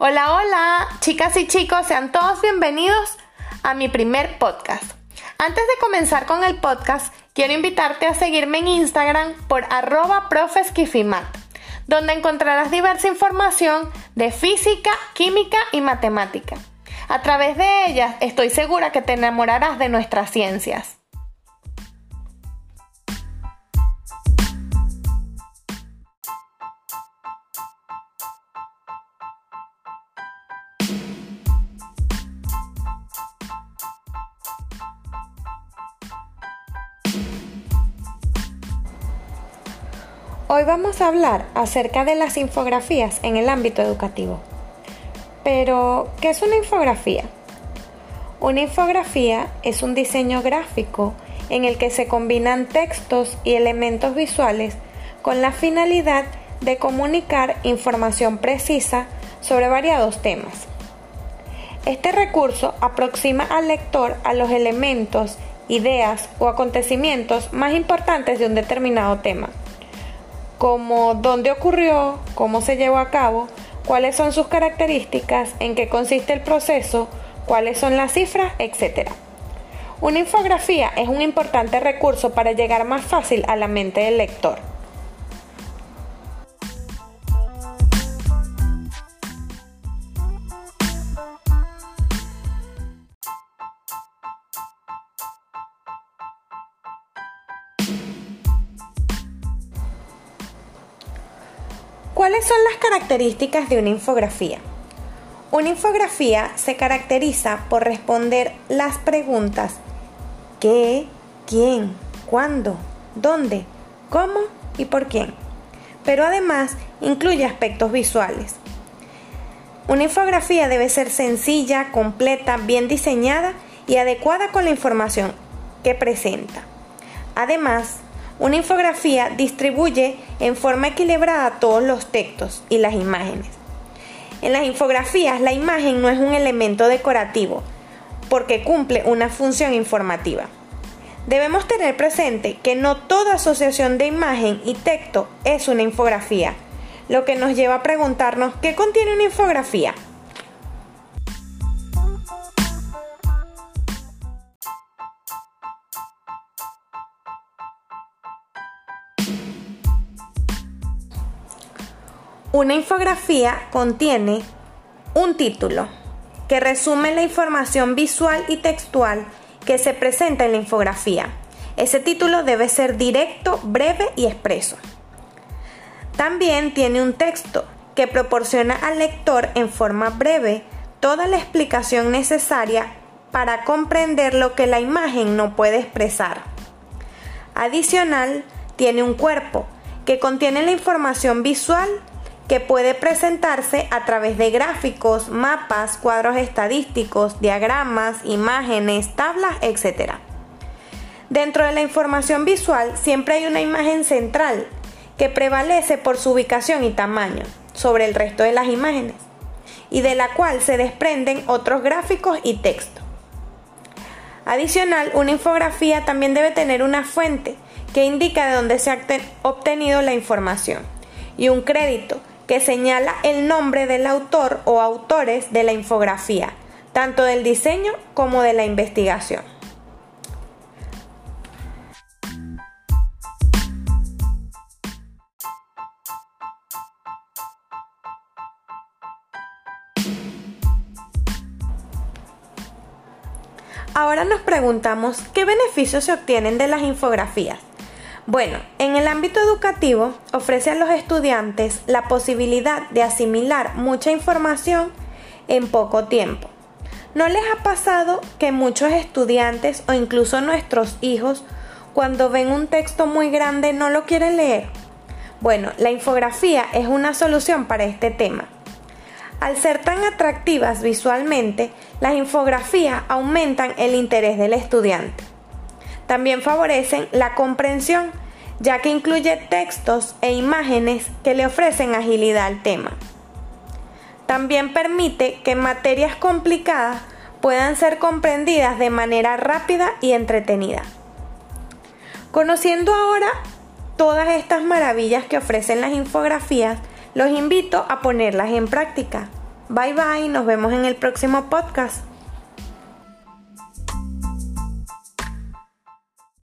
Hola, hola, chicas y chicos, sean todos bienvenidos a mi primer podcast. Antes de comenzar con el podcast, quiero invitarte a seguirme en Instagram por arroba profesquifimat, donde encontrarás diversa información de física, química y matemática. A través de ellas estoy segura que te enamorarás de nuestras ciencias. Hoy vamos a hablar acerca de las infografías en el ámbito educativo. Pero, ¿qué es una infografía? Una infografía es un diseño gráfico en el que se combinan textos y elementos visuales con la finalidad de comunicar información precisa sobre variados temas. Este recurso aproxima al lector a los elementos, ideas o acontecimientos más importantes de un determinado tema como dónde ocurrió, cómo se llevó a cabo, cuáles son sus características, en qué consiste el proceso, cuáles son las cifras, etc. Una infografía es un importante recurso para llegar más fácil a la mente del lector. ¿Cuáles son las características de una infografía? Una infografía se caracteriza por responder las preguntas ¿qué? ¿quién? ¿cuándo? ¿dónde? ¿cómo? y por quién. Pero además incluye aspectos visuales. Una infografía debe ser sencilla, completa, bien diseñada y adecuada con la información que presenta. Además, una infografía distribuye en forma equilibrada todos los textos y las imágenes. En las infografías la imagen no es un elemento decorativo porque cumple una función informativa. Debemos tener presente que no toda asociación de imagen y texto es una infografía, lo que nos lleva a preguntarnos qué contiene una infografía. Una infografía contiene un título que resume la información visual y textual que se presenta en la infografía. Ese título debe ser directo, breve y expreso. También tiene un texto que proporciona al lector en forma breve toda la explicación necesaria para comprender lo que la imagen no puede expresar. Adicional, tiene un cuerpo que contiene la información visual que puede presentarse a través de gráficos, mapas, cuadros estadísticos, diagramas, imágenes, tablas, etc. Dentro de la información visual siempre hay una imagen central que prevalece por su ubicación y tamaño sobre el resto de las imágenes y de la cual se desprenden otros gráficos y texto. Adicional, una infografía también debe tener una fuente que indica de dónde se ha obtenido la información y un crédito que señala el nombre del autor o autores de la infografía, tanto del diseño como de la investigación. Ahora nos preguntamos qué beneficios se obtienen de las infografías. Bueno, en el ámbito educativo ofrece a los estudiantes la posibilidad de asimilar mucha información en poco tiempo. ¿No les ha pasado que muchos estudiantes o incluso nuestros hijos cuando ven un texto muy grande no lo quieren leer? Bueno, la infografía es una solución para este tema. Al ser tan atractivas visualmente, las infografías aumentan el interés del estudiante. También favorecen la comprensión, ya que incluye textos e imágenes que le ofrecen agilidad al tema. También permite que materias complicadas puedan ser comprendidas de manera rápida y entretenida. Conociendo ahora todas estas maravillas que ofrecen las infografías, los invito a ponerlas en práctica. Bye bye, nos vemos en el próximo podcast.